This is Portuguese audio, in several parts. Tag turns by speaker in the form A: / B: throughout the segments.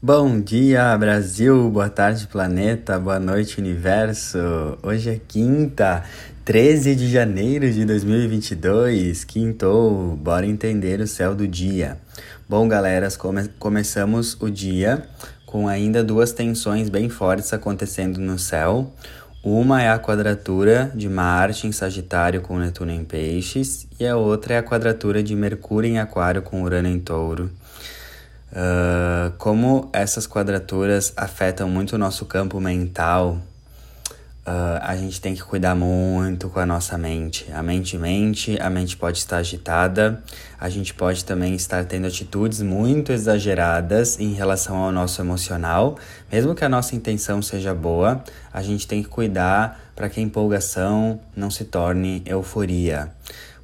A: Bom dia, Brasil! Boa tarde, planeta! Boa noite, universo! Hoje é quinta, 13 de janeiro de 2022. Quintou, bora entender o céu do dia. Bom, galera, come começamos o dia com ainda duas tensões bem fortes acontecendo no céu. Uma é a quadratura de Marte em Sagitário com Netuno em Peixes, e a outra é a quadratura de Mercúrio em Aquário com Urano em Touro. Uh, como essas quadraturas afetam muito o nosso campo mental, uh, a gente tem que cuidar muito com a nossa mente. A mente mente, a mente pode estar agitada, a gente pode também estar tendo atitudes muito exageradas em relação ao nosso emocional. Mesmo que a nossa intenção seja boa, a gente tem que cuidar para que a empolgação não se torne euforia.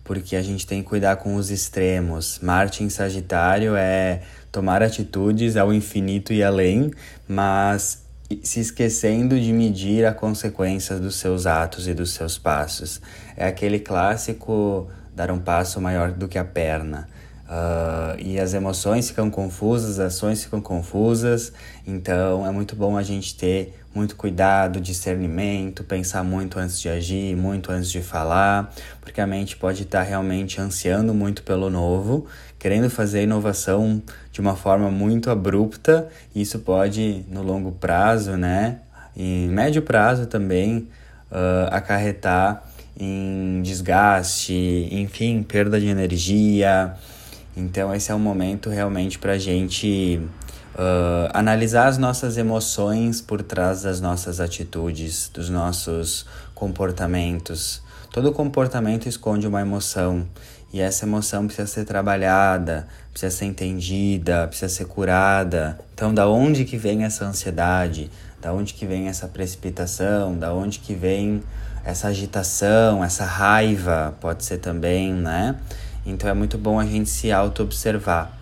A: Porque a gente tem que cuidar com os extremos. Marte em Sagitário é tomar atitudes ao infinito e além, mas se esquecendo de medir a consequência dos seus atos e dos seus passos. É aquele clássico dar um passo maior do que a perna. Uh, e as emoções ficam confusas, as ações ficam confusas, então é muito bom a gente ter muito cuidado, discernimento, pensar muito antes de agir, muito antes de falar, porque a mente pode estar realmente ansiando muito pelo novo, querendo fazer inovação de uma forma muito abrupta, e isso pode, no longo prazo, né, e médio prazo também, uh, acarretar em desgaste, enfim, perda de energia. Então, esse é um momento realmente para a gente uh, analisar as nossas emoções por trás das nossas atitudes, dos nossos comportamentos. Todo comportamento esconde uma emoção e essa emoção precisa ser trabalhada, precisa ser entendida, precisa ser curada. Então, da onde que vem essa ansiedade? Da onde que vem essa precipitação? Da onde que vem essa agitação, essa raiva? Pode ser também, né? Então é muito bom a gente se auto-observar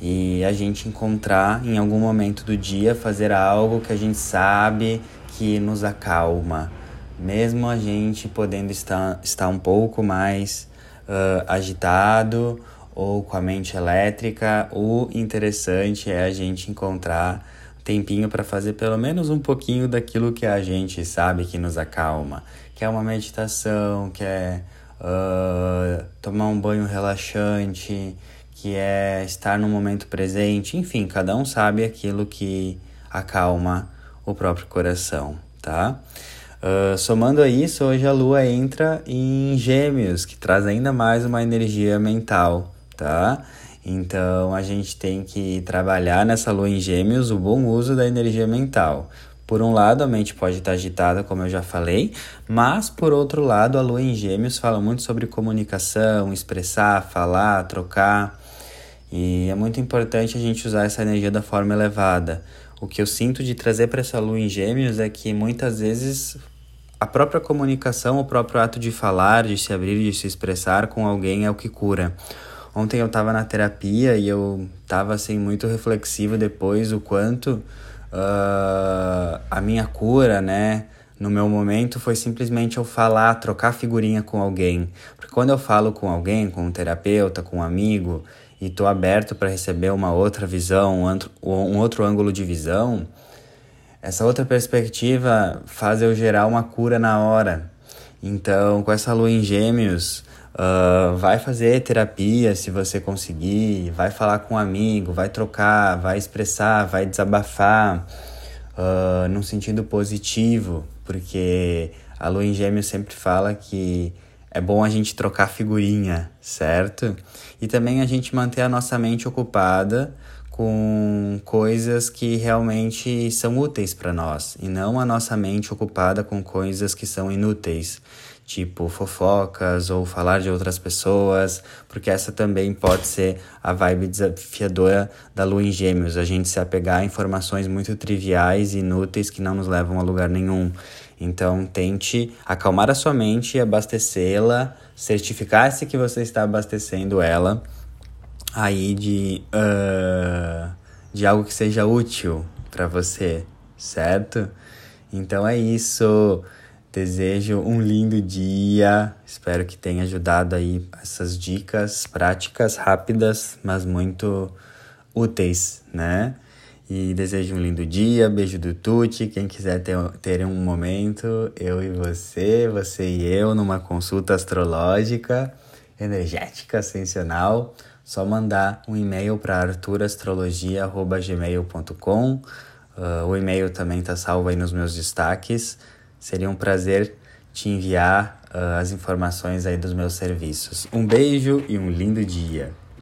A: e a gente encontrar em algum momento do dia fazer algo que a gente sabe que nos acalma, mesmo a gente podendo estar, estar um pouco mais uh, agitado ou com a mente elétrica, o interessante é a gente encontrar tempinho para fazer pelo menos um pouquinho daquilo que a gente sabe que nos acalma, que é uma meditação, que é uh, tomar um banho relaxante, que é estar no momento presente, enfim, cada um sabe aquilo que acalma o próprio coração, tá? Uh, somando a isso, hoje a lua entra em Gêmeos, que traz ainda mais uma energia mental, tá? Então a gente tem que trabalhar nessa lua em Gêmeos o bom uso da energia mental. Por um lado, a mente pode estar agitada, como eu já falei, mas por outro lado, a lua em Gêmeos fala muito sobre comunicação, expressar, falar, trocar. E é muito importante a gente usar essa energia da forma elevada. O que eu sinto de trazer para essa lua em Gêmeos é que muitas vezes a própria comunicação, o próprio ato de falar, de se abrir, de se expressar com alguém é o que cura. Ontem eu estava na terapia e eu estava assim muito reflexivo depois o quanto uh, a minha cura, né? No meu momento foi simplesmente eu falar, trocar figurinha com alguém. Porque quando eu falo com alguém, com um terapeuta, com um amigo, e estou aberto para receber uma outra visão, um outro ângulo de visão, essa outra perspectiva faz eu gerar uma cura na hora. Então, com essa lua em gêmeos, uh, vai fazer terapia se você conseguir, vai falar com um amigo, vai trocar, vai expressar, vai desabafar uh, num sentido positivo, porque a lua em gêmeos sempre fala que é bom a gente trocar figurinha, certo? E também a gente manter a nossa mente ocupada com coisas que realmente são úteis para nós e não a nossa mente ocupada com coisas que são inúteis, tipo fofocas ou falar de outras pessoas, porque essa também pode ser a vibe desafiadora da lua em Gêmeos, a gente se apegar a informações muito triviais e inúteis que não nos levam a lugar nenhum. Então, tente acalmar a sua mente e abastecê-la, certificar-se que você está abastecendo ela aí de, uh, de algo que seja útil para você, certo? Então é isso. Desejo um lindo dia. Espero que tenha ajudado aí essas dicas práticas, rápidas, mas muito úteis, né? E desejo um lindo dia, beijo do Tuti. Quem quiser ter, ter um momento, eu e você, você e eu, numa consulta astrológica, energética, ascensional, só mandar um e-mail para arturastrologia.gmail.com. Uh, ah, o e-mail também está salvo aí nos meus destaques. Seria um prazer te enviar uh, as informações aí dos meus serviços. Um beijo e um lindo dia!